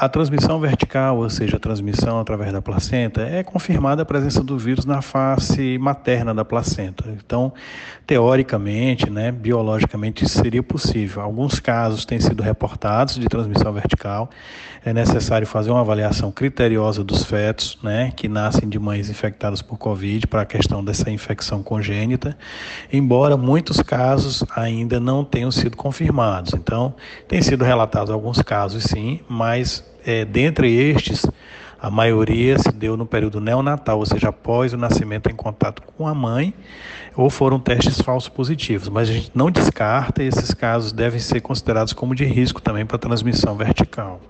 A transmissão vertical, ou seja, a transmissão através da placenta, é confirmada a presença do vírus na face materna da placenta. Então, teoricamente, né, biologicamente, isso seria possível. Alguns casos têm sido reportados de transmissão vertical. É necessário fazer uma avaliação criteriosa dos fetos, né, que nascem de mães infectadas por Covid, para a questão dessa infecção congênita, embora muitos casos ainda não tenham sido confirmados. Então, tem sido relatados alguns casos, sim, mas é, dentre estes, a maioria se deu no período neonatal, ou seja, após o nascimento em contato com a mãe, ou foram testes falsos positivos. Mas a gente não descarta e esses casos devem ser considerados como de risco também para transmissão vertical.